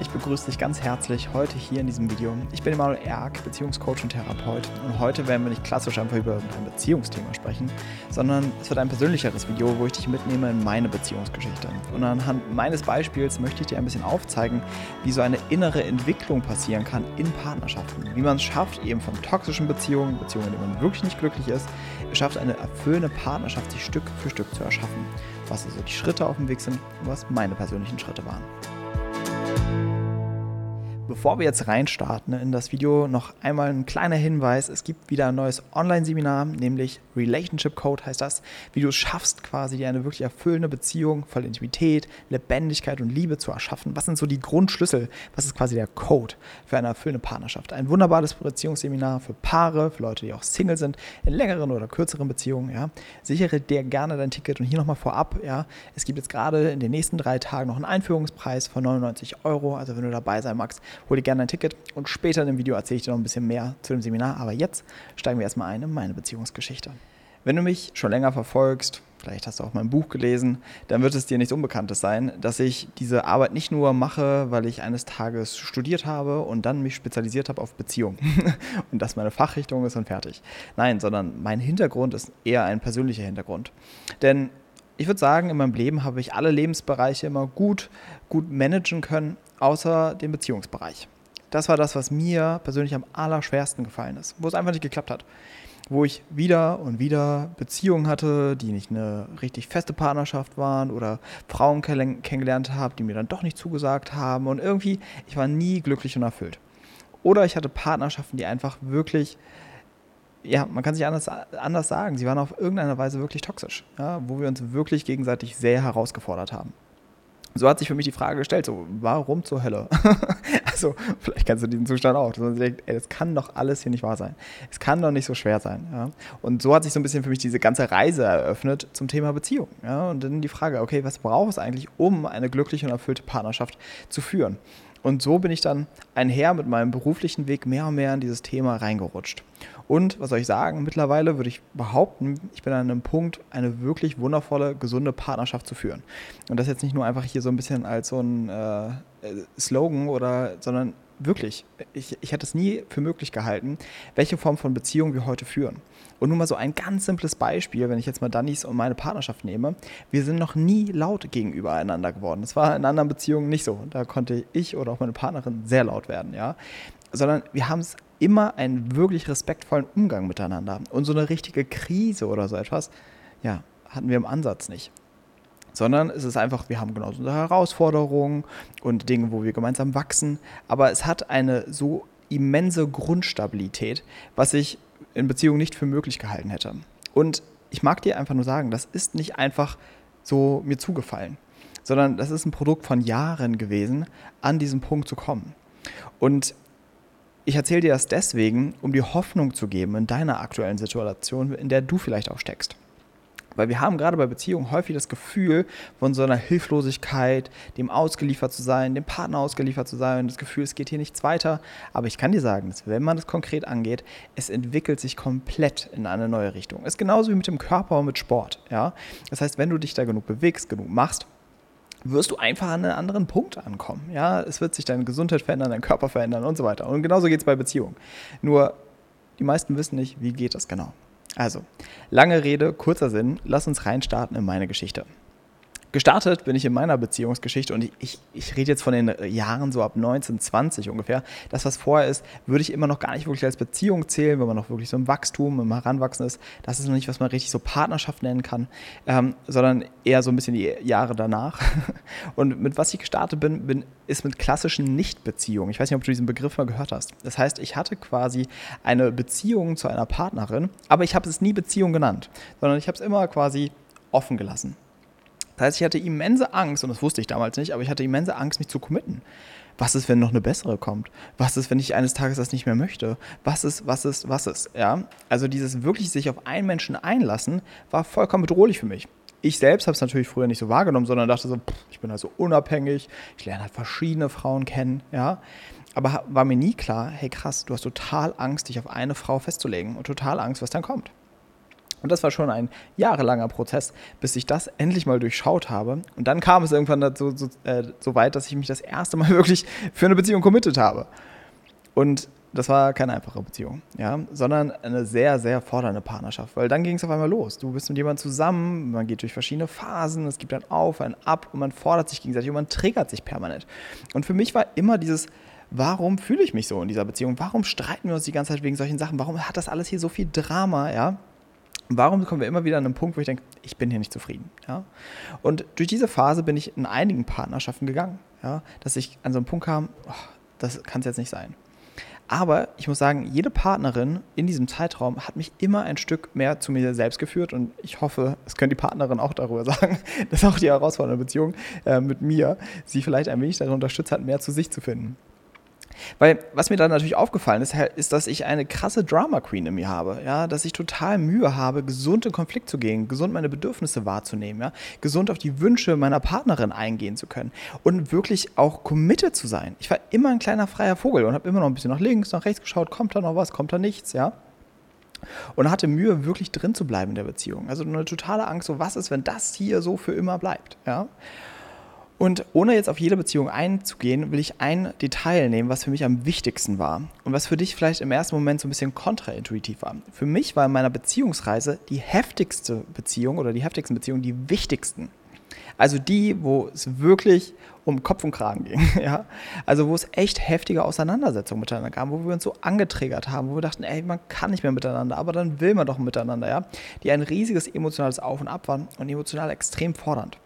ich begrüße dich ganz herzlich heute hier in diesem Video. Ich bin Emanuel Erk, Beziehungscoach und Therapeut und heute werden wir nicht klassisch einfach über ein Beziehungsthema sprechen, sondern es wird ein persönlicheres Video, wo ich dich mitnehme in meine Beziehungsgeschichte. Und anhand meines Beispiels möchte ich dir ein bisschen aufzeigen, wie so eine innere Entwicklung passieren kann in Partnerschaften. Wie man es schafft, eben von toxischen Beziehungen, Beziehungen, in denen man wirklich nicht glücklich ist, es schafft eine erfüllende Partnerschaft sich Stück für Stück zu erschaffen. Was also die Schritte auf dem Weg sind und was meine persönlichen Schritte waren. Bevor wir jetzt reinstarten in das Video, noch einmal ein kleiner Hinweis. Es gibt wieder ein neues Online-Seminar, nämlich Relationship Code heißt das, wie du es schaffst, quasi dir eine wirklich erfüllende Beziehung voll Intimität, Lebendigkeit und Liebe zu erschaffen. Was sind so die Grundschlüssel? Was ist quasi der Code für eine erfüllende Partnerschaft? Ein wunderbares Beziehungsseminar für Paare, für Leute, die auch Single sind, in längeren oder kürzeren Beziehungen. Ja. Sichere dir gerne dein Ticket und hier nochmal vorab. Ja. Es gibt jetzt gerade in den nächsten drei Tagen noch einen Einführungspreis von 99 Euro. Also wenn du dabei sein magst, hol dir gerne ein Ticket und später in dem Video erzähle ich dir noch ein bisschen mehr zu dem Seminar. Aber jetzt steigen wir erstmal ein in meine Beziehungsgeschichte. Wenn du mich schon länger verfolgst, vielleicht hast du auch mein Buch gelesen, dann wird es dir nichts Unbekanntes sein, dass ich diese Arbeit nicht nur mache, weil ich eines Tages studiert habe und dann mich spezialisiert habe auf Beziehungen und das meine Fachrichtung ist und fertig. Nein, sondern mein Hintergrund ist eher ein persönlicher Hintergrund. Denn ich würde sagen, in meinem Leben habe ich alle Lebensbereiche immer gut, gut managen können, außer den Beziehungsbereich. Das war das, was mir persönlich am allerschwersten gefallen ist, wo es einfach nicht geklappt hat. Wo ich wieder und wieder Beziehungen hatte, die nicht eine richtig feste Partnerschaft waren oder Frauen kennengelernt habe, die mir dann doch nicht zugesagt haben und irgendwie, ich war nie glücklich und erfüllt. Oder ich hatte Partnerschaften, die einfach wirklich ja, man kann sich anders, anders sagen, sie waren auf irgendeine Weise wirklich toxisch, ja, wo wir uns wirklich gegenseitig sehr herausgefordert haben so hat sich für mich die Frage gestellt, so, warum zur Hölle? also, vielleicht kennst du diesen Zustand auch, dass man denkt, ey, das kann doch alles hier nicht wahr sein. Es kann doch nicht so schwer sein. Ja? Und so hat sich so ein bisschen für mich diese ganze Reise eröffnet zum Thema Beziehung. Ja? Und dann die Frage, okay, was braucht es eigentlich, um eine glückliche und erfüllte Partnerschaft zu führen? Und so bin ich dann einher mit meinem beruflichen Weg mehr und mehr in dieses Thema reingerutscht. Und was soll ich sagen, mittlerweile würde ich behaupten, ich bin an einem Punkt, eine wirklich wundervolle, gesunde Partnerschaft zu führen. Und das jetzt nicht nur einfach hier so ein bisschen als so ein äh, Slogan oder, sondern wirklich, ich, ich hätte es nie für möglich gehalten, welche Form von Beziehung wir heute führen. Und nur mal so ein ganz simples Beispiel, wenn ich jetzt mal Dannys und meine Partnerschaft nehme. Wir sind noch nie laut gegenüber einander geworden. Das war in anderen Beziehungen nicht so. Da konnte ich oder auch meine Partnerin sehr laut werden, ja. Sondern wir haben es immer einen wirklich respektvollen Umgang miteinander. Und so eine richtige Krise oder so etwas, ja, hatten wir im Ansatz nicht sondern es ist einfach, wir haben genauso unsere Herausforderungen und Dinge, wo wir gemeinsam wachsen, aber es hat eine so immense Grundstabilität, was ich in Beziehungen nicht für möglich gehalten hätte. Und ich mag dir einfach nur sagen, das ist nicht einfach so mir zugefallen, sondern das ist ein Produkt von Jahren gewesen, an diesen Punkt zu kommen. Und ich erzähle dir das deswegen, um dir Hoffnung zu geben in deiner aktuellen Situation, in der du vielleicht auch steckst. Weil wir haben gerade bei Beziehungen häufig das Gefühl von so einer Hilflosigkeit, dem ausgeliefert zu sein, dem Partner ausgeliefert zu sein, das Gefühl, es geht hier nichts weiter. Aber ich kann dir sagen, dass wenn man das konkret angeht, es entwickelt sich komplett in eine neue Richtung. Ist genauso wie mit dem Körper und mit Sport. Ja? Das heißt, wenn du dich da genug bewegst, genug machst, wirst du einfach an einen anderen Punkt ankommen. Ja, es wird sich deine Gesundheit verändern, dein Körper verändern und so weiter. Und genauso geht es bei Beziehungen. Nur die meisten wissen nicht, wie geht das genau. Also, lange Rede, kurzer Sinn, lass uns reinstarten in meine Geschichte. Gestartet bin ich in meiner Beziehungsgeschichte und ich, ich, ich, rede jetzt von den Jahren so ab 19, 20 ungefähr. Das, was vorher ist, würde ich immer noch gar nicht wirklich als Beziehung zählen, wenn man noch wirklich so im Wachstum, im Heranwachsen ist. Das ist noch nicht, was man richtig so Partnerschaft nennen kann, ähm, sondern eher so ein bisschen die Jahre danach. Und mit was ich gestartet bin, bin ist mit klassischen Nichtbeziehungen. Ich weiß nicht, ob du diesen Begriff mal gehört hast. Das heißt, ich hatte quasi eine Beziehung zu einer Partnerin, aber ich habe es nie Beziehung genannt, sondern ich habe es immer quasi offen gelassen. Das heißt, ich hatte immense Angst, und das wusste ich damals nicht, aber ich hatte immense Angst, mich zu committen. Was ist, wenn noch eine bessere kommt? Was ist, wenn ich eines Tages das nicht mehr möchte? Was ist, was ist, was ist? Ja, also dieses wirklich sich auf einen Menschen einlassen, war vollkommen bedrohlich für mich. Ich selbst habe es natürlich früher nicht so wahrgenommen, sondern dachte so, pff, ich bin halt so unabhängig, ich lerne halt verschiedene Frauen kennen, ja. Aber war mir nie klar, hey krass, du hast total Angst, dich auf eine Frau festzulegen und total Angst, was dann kommt. Und das war schon ein jahrelanger Prozess, bis ich das endlich mal durchschaut habe. Und dann kam es irgendwann dazu, so, äh, so weit, dass ich mich das erste Mal wirklich für eine Beziehung committed habe. Und das war keine einfache Beziehung, ja, sondern eine sehr, sehr fordernde Partnerschaft, weil dann ging es auf einmal los. Du bist mit jemandem zusammen, man geht durch verschiedene Phasen, es gibt ein Auf, ein Ab und man fordert sich gegenseitig und man triggert sich permanent. Und für mich war immer dieses, warum fühle ich mich so in dieser Beziehung? Warum streiten wir uns die ganze Zeit wegen solchen Sachen? Warum hat das alles hier so viel Drama, ja? Warum kommen wir immer wieder an einen Punkt, wo ich denke, ich bin hier nicht zufrieden? Ja? Und durch diese Phase bin ich in einigen Partnerschaften gegangen, ja? dass ich an so einen Punkt kam, oh, das kann es jetzt nicht sein. Aber ich muss sagen, jede Partnerin in diesem Zeitraum hat mich immer ein Stück mehr zu mir selbst geführt und ich hoffe, es können die Partnerin auch darüber sagen, dass auch die herausfordernde Beziehung äh, mit mir sie vielleicht ein wenig darin unterstützt hat, mehr zu sich zu finden. Weil was mir dann natürlich aufgefallen ist, ist, dass ich eine krasse Drama Queen in mir habe, ja, dass ich total Mühe habe, gesund in Konflikt zu gehen, gesund meine Bedürfnisse wahrzunehmen, ja, gesund auf die Wünsche meiner Partnerin eingehen zu können und wirklich auch committed zu sein. Ich war immer ein kleiner freier Vogel und habe immer noch ein bisschen nach links, nach rechts geschaut, kommt da noch was, kommt da nichts, ja. Und hatte Mühe, wirklich drin zu bleiben in der Beziehung. Also eine totale Angst, so was ist, wenn das hier so für immer bleibt, ja. Und ohne jetzt auf jede Beziehung einzugehen, will ich ein Detail nehmen, was für mich am wichtigsten war und was für dich vielleicht im ersten Moment so ein bisschen kontraintuitiv war. Für mich war in meiner Beziehungsreise die heftigste Beziehung oder die heftigsten Beziehungen die wichtigsten. Also die, wo es wirklich um Kopf und Kragen ging. Ja? Also wo es echt heftige Auseinandersetzungen miteinander gab, wo wir uns so angetriggert haben, wo wir dachten, ey, man kann nicht mehr miteinander, aber dann will man doch miteinander, ja. Die ein riesiges emotionales Auf und Ab waren und emotional extrem fordernd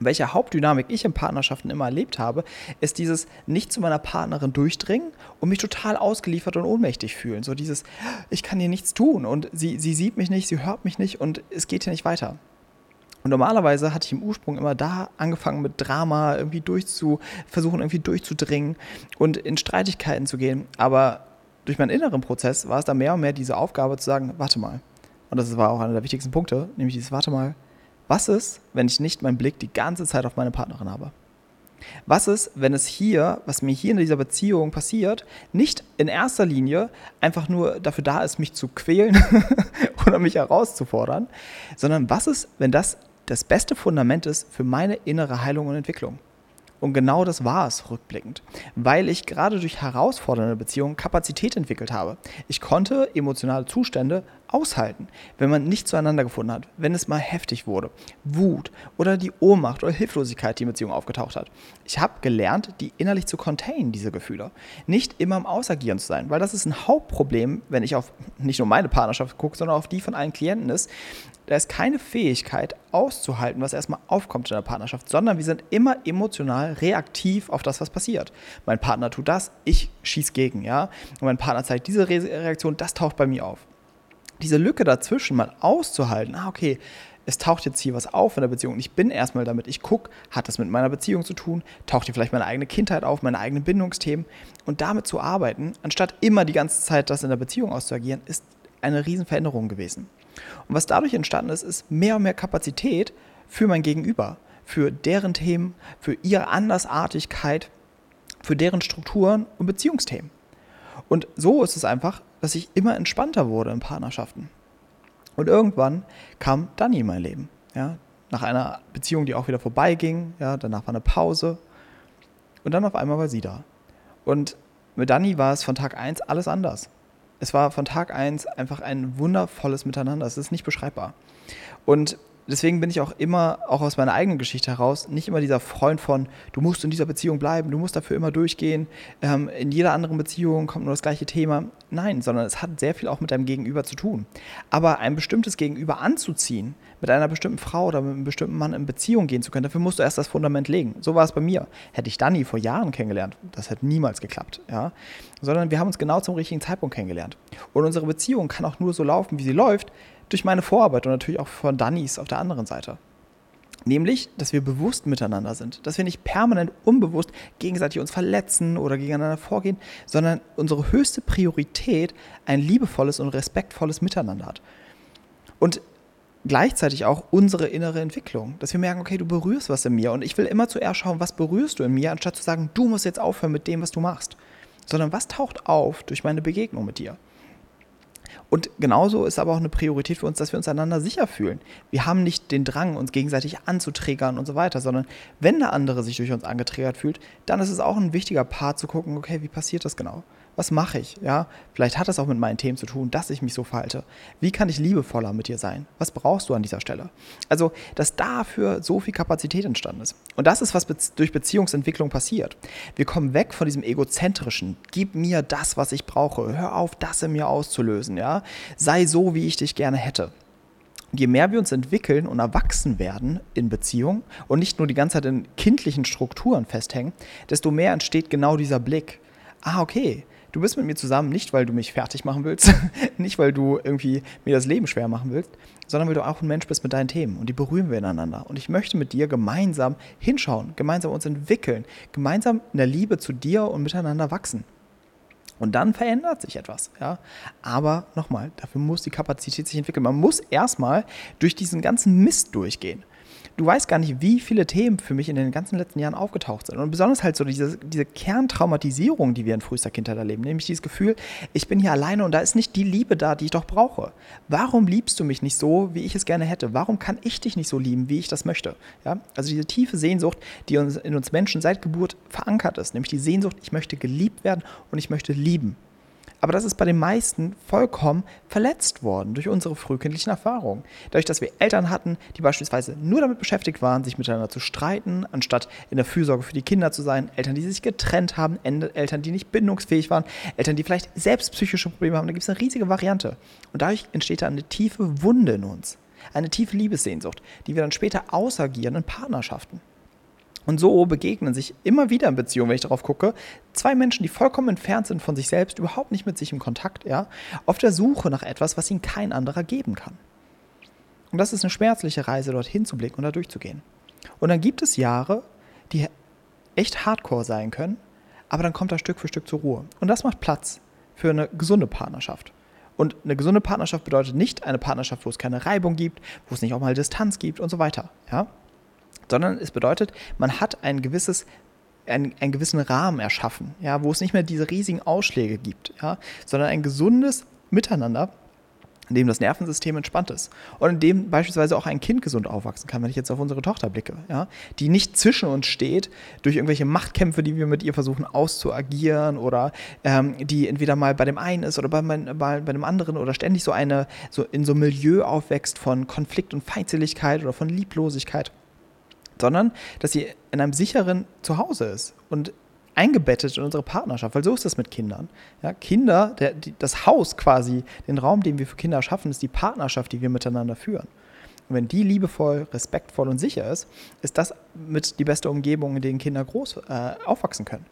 welche Hauptdynamik ich in Partnerschaften immer erlebt habe, ist dieses nicht zu meiner Partnerin durchdringen und mich total ausgeliefert und ohnmächtig fühlen. So dieses, ich kann hier nichts tun und sie, sie sieht mich nicht, sie hört mich nicht und es geht hier nicht weiter. Und normalerweise hatte ich im Ursprung immer da angefangen mit Drama irgendwie durchzu, versuchen irgendwie durchzudringen und in Streitigkeiten zu gehen. Aber durch meinen inneren Prozess war es dann mehr und mehr diese Aufgabe zu sagen, warte mal. Und das war auch einer der wichtigsten Punkte, nämlich dieses, warte mal, was ist, wenn ich nicht meinen Blick die ganze Zeit auf meine Partnerin habe? Was ist, wenn es hier, was mir hier in dieser Beziehung passiert, nicht in erster Linie einfach nur dafür da ist, mich zu quälen oder mich herauszufordern, sondern was ist, wenn das das beste Fundament ist für meine innere Heilung und Entwicklung? Und genau das war es rückblickend, weil ich gerade durch herausfordernde Beziehungen Kapazität entwickelt habe. Ich konnte emotionale Zustände aushalten, wenn man nicht zueinander gefunden hat, wenn es mal heftig wurde, Wut oder die Ohnmacht oder Hilflosigkeit, die in Beziehung aufgetaucht hat. Ich habe gelernt, die innerlich zu containen, diese Gefühle. Nicht immer im Ausagieren zu sein, weil das ist ein Hauptproblem, wenn ich auf nicht nur meine Partnerschaft gucke, sondern auf die von allen Klienten ist, da ist keine Fähigkeit auszuhalten, was erstmal aufkommt in der Partnerschaft, sondern wir sind immer emotional reaktiv auf das, was passiert. Mein Partner tut das, ich schieße gegen, ja. Und mein Partner zeigt diese Reaktion, das taucht bei mir auf. Diese Lücke dazwischen mal auszuhalten, ah, okay, es taucht jetzt hier was auf in der Beziehung und ich bin erstmal damit, ich gucke, hat das mit meiner Beziehung zu tun, taucht hier vielleicht meine eigene Kindheit auf, meine eigenen Bindungsthemen und damit zu arbeiten, anstatt immer die ganze Zeit das in der Beziehung auszuagieren, ist eine Riesenveränderung gewesen. Und was dadurch entstanden ist, ist mehr und mehr Kapazität für mein Gegenüber, für deren Themen, für ihre Andersartigkeit, für deren Strukturen und Beziehungsthemen. Und so ist es einfach, dass ich immer entspannter wurde in Partnerschaften. Und irgendwann kam Dani in mein Leben. Ja, nach einer Beziehung, die auch wieder vorbeiging. Ja, danach war eine Pause. Und dann auf einmal war sie da. Und mit Dani war es von Tag 1 alles anders es war von Tag 1 einfach ein wundervolles Miteinander. Es ist nicht beschreibbar. Und deswegen bin ich auch immer, auch aus meiner eigenen Geschichte heraus, nicht immer dieser Freund von, du musst in dieser Beziehung bleiben, du musst dafür immer durchgehen. Ähm, in jeder anderen Beziehung kommt nur das gleiche Thema. Nein, sondern es hat sehr viel auch mit deinem Gegenüber zu tun. Aber ein bestimmtes Gegenüber anzuziehen, mit einer bestimmten Frau oder mit einem bestimmten Mann in Beziehung gehen zu können, dafür musst du erst das Fundament legen. So war es bei mir. Hätte ich Dani vor Jahren kennengelernt, das hätte niemals geklappt. Ja? Sondern wir haben uns genau zum richtigen Zeitpunkt kennengelernt. Und unsere Beziehung kann auch nur so laufen, wie sie läuft, durch meine Vorarbeit und natürlich auch von Dannys auf der anderen Seite. Nämlich, dass wir bewusst miteinander sind, dass wir nicht permanent unbewusst gegenseitig uns verletzen oder gegeneinander vorgehen, sondern unsere höchste Priorität ein liebevolles und respektvolles Miteinander hat. Und gleichzeitig auch unsere innere Entwicklung, dass wir merken, okay, du berührst was in mir und ich will immer zuerst schauen, was berührst du in mir, anstatt zu sagen, du musst jetzt aufhören mit dem, was du machst, sondern was taucht auf durch meine Begegnung mit dir. Und genauso ist aber auch eine Priorität für uns, dass wir uns einander sicher fühlen. Wir haben nicht den Drang, uns gegenseitig anzuträgern und so weiter, sondern wenn der andere sich durch uns angetriggert fühlt, dann ist es auch ein wichtiger Part zu gucken, okay, wie passiert das genau? Was mache ich? Ja, vielleicht hat das auch mit meinen Themen zu tun, dass ich mich so verhalte. Wie kann ich liebevoller mit dir sein? Was brauchst du an dieser Stelle? Also, dass dafür so viel Kapazität entstanden ist. Und das ist, was durch Beziehungsentwicklung passiert. Wir kommen weg von diesem egozentrischen, gib mir das, was ich brauche, hör auf, das in mir auszulösen, ja? Sei so, wie ich dich gerne hätte. Je mehr wir uns entwickeln und erwachsen werden in Beziehungen und nicht nur die ganze Zeit in kindlichen Strukturen festhängen, desto mehr entsteht genau dieser Blick. Ah, okay, du bist mit mir zusammen nicht, weil du mich fertig machen willst, nicht, weil du irgendwie mir das Leben schwer machen willst, sondern weil du auch ein Mensch bist mit deinen Themen und die berühren wir ineinander. Und ich möchte mit dir gemeinsam hinschauen, gemeinsam uns entwickeln, gemeinsam in der Liebe zu dir und miteinander wachsen. Und dann verändert sich etwas. Ja? Aber nochmal, dafür muss die Kapazität sich entwickeln. Man muss erstmal durch diesen ganzen Mist durchgehen du weißt gar nicht, wie viele Themen für mich in den ganzen letzten Jahren aufgetaucht sind. Und besonders halt so diese, diese Kerntraumatisierung, die wir in frühester Kindheit erleben, nämlich dieses Gefühl, ich bin hier alleine und da ist nicht die Liebe da, die ich doch brauche. Warum liebst du mich nicht so, wie ich es gerne hätte? Warum kann ich dich nicht so lieben, wie ich das möchte? Ja? Also diese tiefe Sehnsucht, die uns, in uns Menschen seit Geburt verankert ist, nämlich die Sehnsucht, ich möchte geliebt werden und ich möchte lieben. Aber das ist bei den meisten vollkommen verletzt worden durch unsere frühkindlichen Erfahrungen. Dadurch, dass wir Eltern hatten, die beispielsweise nur damit beschäftigt waren, sich miteinander zu streiten, anstatt in der Fürsorge für die Kinder zu sein, Eltern, die sich getrennt haben, Eltern, die nicht bindungsfähig waren, Eltern, die vielleicht selbst psychische Probleme haben, da gibt es eine riesige Variante. Und dadurch entsteht da eine tiefe Wunde in uns, eine tiefe Liebessehnsucht, die wir dann später ausagieren in Partnerschaften. Und so begegnen sich immer wieder in Beziehungen, wenn ich darauf gucke, zwei Menschen, die vollkommen entfernt sind von sich selbst, überhaupt nicht mit sich im Kontakt, ja, auf der Suche nach etwas, was ihnen kein anderer geben kann. Und das ist eine schmerzliche Reise, dorthin zu blicken und da durchzugehen. Und dann gibt es Jahre, die echt hardcore sein können, aber dann kommt er Stück für Stück zur Ruhe. Und das macht Platz für eine gesunde Partnerschaft. Und eine gesunde Partnerschaft bedeutet nicht eine Partnerschaft, wo es keine Reibung gibt, wo es nicht auch mal Distanz gibt und so weiter. Ja? Sondern es bedeutet, man hat ein gewisses einen, einen gewissen Rahmen erschaffen, ja, wo es nicht mehr diese riesigen Ausschläge gibt, ja, sondern ein gesundes Miteinander, in dem das Nervensystem entspannt ist und in dem beispielsweise auch ein Kind gesund aufwachsen kann, wenn ich jetzt auf unsere Tochter blicke, ja, die nicht zwischen uns steht durch irgendwelche Machtkämpfe, die wir mit ihr versuchen auszuagieren oder ähm, die entweder mal bei dem einen ist oder bei, bei, bei dem anderen oder ständig so eine so in so einem Milieu aufwächst von Konflikt und Feindseligkeit oder von Lieblosigkeit sondern dass sie in einem sicheren Zuhause ist und eingebettet in unsere Partnerschaft, weil so ist das mit Kindern. Ja, Kinder, der, die, das Haus quasi, den Raum, den wir für Kinder schaffen, ist die Partnerschaft, die wir miteinander führen. Und wenn die liebevoll, respektvoll und sicher ist, ist das mit die beste Umgebung, in der Kinder groß äh, aufwachsen können.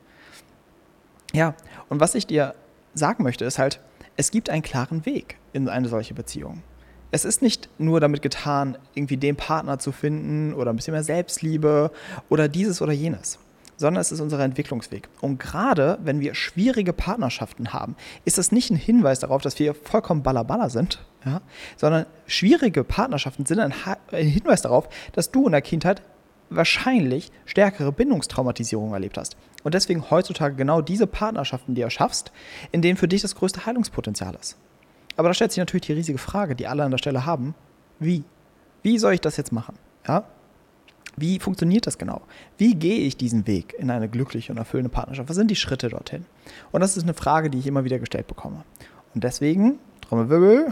Ja, und was ich dir sagen möchte, ist halt, es gibt einen klaren Weg in eine solche Beziehung es ist nicht nur damit getan, irgendwie den Partner zu finden oder ein bisschen mehr Selbstliebe oder dieses oder jenes, sondern es ist unser Entwicklungsweg. Und gerade wenn wir schwierige Partnerschaften haben, ist das nicht ein Hinweis darauf, dass wir vollkommen ballerballer sind, ja? sondern schwierige Partnerschaften sind ein, ein Hinweis darauf, dass du in der Kindheit wahrscheinlich stärkere Bindungstraumatisierung erlebt hast. Und deswegen heutzutage genau diese Partnerschaften, die du schaffst, in denen für dich das größte Heilungspotenzial ist. Aber da stellt sich natürlich die riesige Frage, die alle an der Stelle haben. Wie? Wie soll ich das jetzt machen? Ja? Wie funktioniert das genau? Wie gehe ich diesen Weg in eine glückliche und erfüllende Partnerschaft? Was sind die Schritte dorthin? Und das ist eine Frage, die ich immer wieder gestellt bekomme. Und deswegen, Trommelwirbel,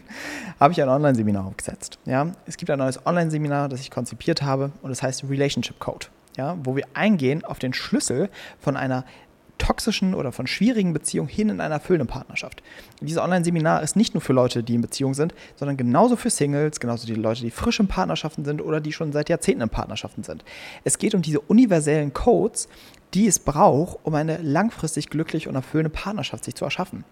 habe ich ein Online-Seminar aufgesetzt. Ja? Es gibt ein neues Online-Seminar, das ich konzipiert habe und das heißt Relationship Code. Ja? Wo wir eingehen auf den Schlüssel von einer toxischen oder von schwierigen Beziehungen hin in einer erfüllenden Partnerschaft. Dieses Online-Seminar ist nicht nur für Leute, die in Beziehung sind, sondern genauso für Singles, genauso die Leute, die frisch in Partnerschaften sind oder die schon seit Jahrzehnten in Partnerschaften sind. Es geht um diese universellen Codes, die es braucht, um eine langfristig glücklich und erfüllende Partnerschaft sich zu erschaffen.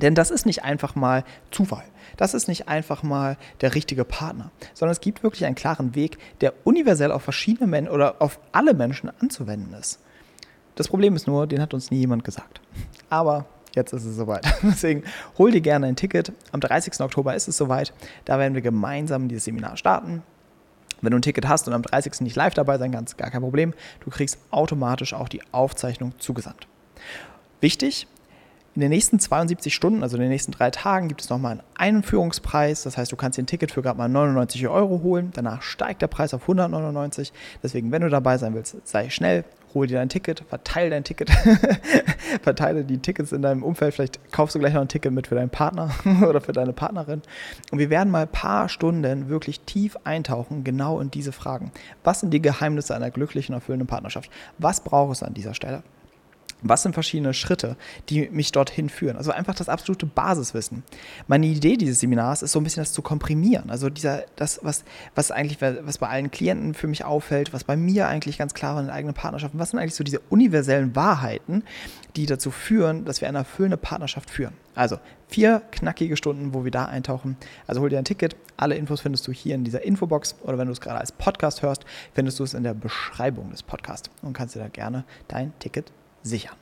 Denn das ist nicht einfach mal Zufall. Das ist nicht einfach mal der richtige Partner, sondern es gibt wirklich einen klaren Weg, der universell auf verschiedene Menschen oder auf alle Menschen anzuwenden ist. Das Problem ist nur, den hat uns nie jemand gesagt. Aber jetzt ist es soweit. Deswegen hol dir gerne ein Ticket. Am 30. Oktober ist es soweit. Da werden wir gemeinsam dieses Seminar starten. Wenn du ein Ticket hast und am 30. nicht live dabei sein kannst, gar kein Problem. Du kriegst automatisch auch die Aufzeichnung zugesandt. Wichtig, in den nächsten 72 Stunden, also in den nächsten drei Tagen, gibt es nochmal einen Einführungspreis. Das heißt, du kannst dir ein Ticket für gerade mal 99 Euro holen. Danach steigt der Preis auf 199. Deswegen, wenn du dabei sein willst, sei schnell, hol dir dein Ticket, verteile dein Ticket, verteile die Tickets in deinem Umfeld. Vielleicht kaufst du gleich noch ein Ticket mit für deinen Partner oder für deine Partnerin. Und wir werden mal ein paar Stunden wirklich tief eintauchen, genau in diese Fragen. Was sind die Geheimnisse einer glücklichen, erfüllenden Partnerschaft? Was braucht es an dieser Stelle? Was sind verschiedene Schritte, die mich dorthin führen? Also einfach das absolute Basiswissen. Meine Idee dieses Seminars ist so ein bisschen das zu komprimieren. Also dieser, das, was, was eigentlich, was bei allen Klienten für mich auffällt, was bei mir eigentlich ganz klar war in den eigenen Partnerschaften, was sind eigentlich so diese universellen Wahrheiten, die dazu führen, dass wir eine erfüllende Partnerschaft führen. Also vier knackige Stunden, wo wir da eintauchen. Also hol dir ein Ticket. Alle Infos findest du hier in dieser Infobox oder wenn du es gerade als Podcast hörst, findest du es in der Beschreibung des Podcasts und kannst dir da gerne dein Ticket sichern.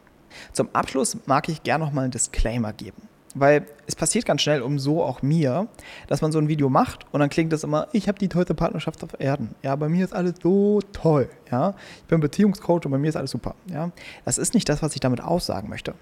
Zum Abschluss mag ich gerne noch mal einen Disclaimer geben. Weil es passiert ganz schnell, um so auch mir, dass man so ein Video macht und dann klingt das immer, ich habe die tollste Partnerschaft auf Erden. Ja, bei mir ist alles so toll. Ja, ich bin Beziehungscoach und bei mir ist alles super. Ja, das ist nicht das, was ich damit aussagen möchte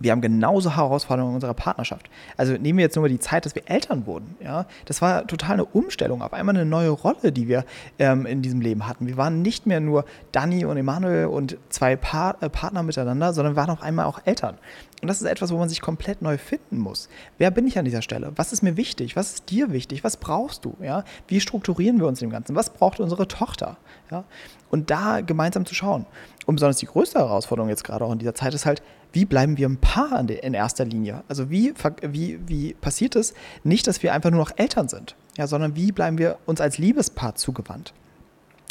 wir haben genauso Herausforderungen in unserer Partnerschaft. Also nehmen wir jetzt nur mal die Zeit, dass wir Eltern wurden. Ja? Das war total eine Umstellung, auf einmal eine neue Rolle, die wir ähm, in diesem Leben hatten. Wir waren nicht mehr nur Dani und Emanuel und zwei pa äh, Partner miteinander, sondern waren auf einmal auch Eltern. Und das ist etwas, wo man sich komplett neu finden muss. Wer bin ich an dieser Stelle? Was ist mir wichtig? Was ist dir wichtig? Was brauchst du? Ja? Wie strukturieren wir uns im Ganzen? Was braucht unsere Tochter? Ja? Und da gemeinsam zu schauen. Und besonders die größte Herausforderung jetzt gerade auch in dieser Zeit ist halt, wie bleiben wir ein Paar in erster Linie? Also wie, wie, wie passiert es nicht, dass wir einfach nur noch Eltern sind, ja, sondern wie bleiben wir uns als Liebespaar zugewandt?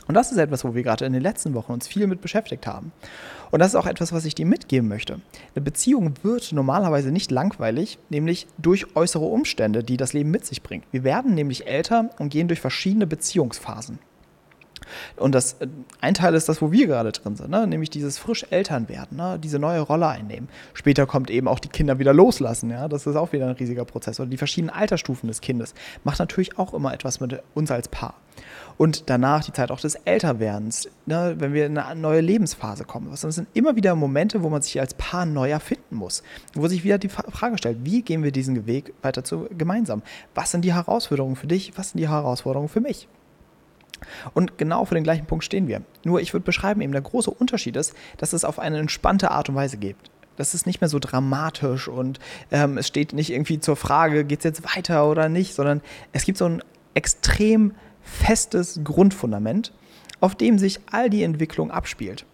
Und das ist etwas, wo wir gerade in den letzten Wochen uns viel mit beschäftigt haben. Und das ist auch etwas, was ich dir mitgeben möchte. Eine Beziehung wird normalerweise nicht langweilig, nämlich durch äußere Umstände, die das Leben mit sich bringt. Wir werden nämlich älter und gehen durch verschiedene Beziehungsphasen. Und das äh, ein Teil ist das, wo wir gerade drin sind, ne? nämlich dieses frisch Elternwerden, ne? diese neue Rolle einnehmen. Später kommt eben auch die Kinder wieder loslassen, ja, das ist auch wieder ein riesiger Prozess. Oder die verschiedenen Altersstufen des Kindes macht natürlich auch immer etwas mit uns als Paar. Und danach die Zeit auch des Älterwerdens, ne? wenn wir in eine neue Lebensphase kommen. Das sind immer wieder Momente, wo man sich als Paar neu erfinden muss, wo sich wieder die Frage stellt, wie gehen wir diesen Weg weiter zu, gemeinsam? Was sind die Herausforderungen für dich? Was sind die Herausforderungen für mich? Und genau für den gleichen Punkt stehen wir. Nur ich würde beschreiben, eben der große Unterschied ist, dass es auf eine entspannte Art und Weise geht. Das ist nicht mehr so dramatisch und ähm, es steht nicht irgendwie zur Frage, geht es jetzt weiter oder nicht, sondern es gibt so ein extrem festes Grundfundament, auf dem sich all die Entwicklung abspielt.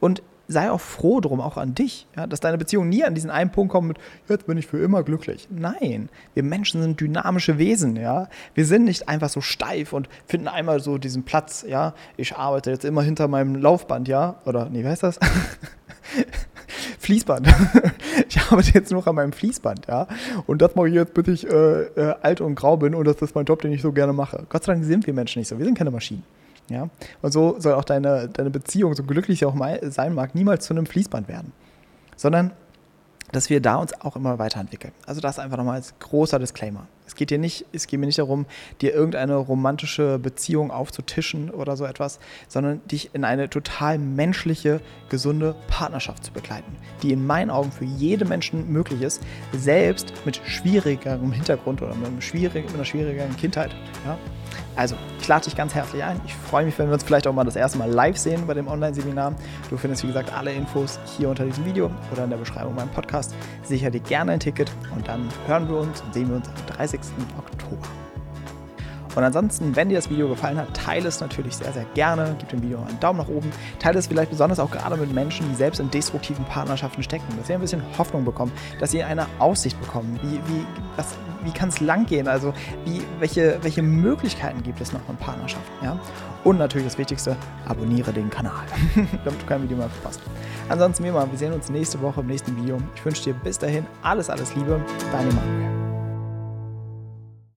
Und sei auch froh drum, auch an dich, ja, dass deine Beziehung nie an diesen einen Punkt kommt mit, jetzt bin ich für immer glücklich. Nein, wir Menschen sind dynamische Wesen, ja. Wir sind nicht einfach so steif und finden einmal so diesen Platz, ja. Ich arbeite jetzt immer hinter meinem Laufband, ja. Oder, nee, wie heißt das? Fließband. ich arbeite jetzt noch an meinem Fließband, ja. Und das mache ich jetzt, bis ich äh, äh, alt und grau bin und das ist mein Job, den ich so gerne mache. Gott sei Dank sind wir Menschen nicht so. Wir sind keine Maschinen. Ja? Und so soll auch deine, deine Beziehung, so glücklich sie auch mal sein mag, niemals zu einem Fließband werden. Sondern, dass wir da uns auch immer weiterentwickeln. Also das einfach nochmal als großer Disclaimer. Es geht dir nicht, es geht mir nicht darum, dir irgendeine romantische Beziehung aufzutischen oder so etwas, sondern dich in eine total menschliche, gesunde Partnerschaft zu begleiten, die in meinen Augen für jede Menschen möglich ist, selbst mit schwierigerem Hintergrund oder mit, einem schwierig, mit einer schwierigeren Kindheit. Ja? Also, ich lade dich ganz herzlich ein. Ich freue mich, wenn wir uns vielleicht auch mal das erste Mal live sehen bei dem Online-Seminar. Du findest, wie gesagt, alle Infos hier unter diesem Video oder in der Beschreibung meinem Podcast. Sicher dir gerne ein Ticket und dann hören wir uns und sehen wir uns am 30. Oktober. Und ansonsten, wenn dir das Video gefallen hat, teile es natürlich sehr, sehr gerne. Gib dem Video einen Daumen nach oben. Teile es vielleicht besonders auch gerade mit Menschen, die selbst in destruktiven Partnerschaften stecken, dass sie ein bisschen Hoffnung bekommen, dass sie eine Aussicht bekommen. Wie, wie, wie kann es langgehen? Also, wie, welche, welche Möglichkeiten gibt es noch in Partnerschaften? Ja? Und natürlich das Wichtigste, abonniere den Kanal, damit du kein Video mehr verpasst. Ansonsten, wie immer, wir sehen uns nächste Woche im nächsten Video. Ich wünsche dir bis dahin alles, alles Liebe. Dein Emanuel.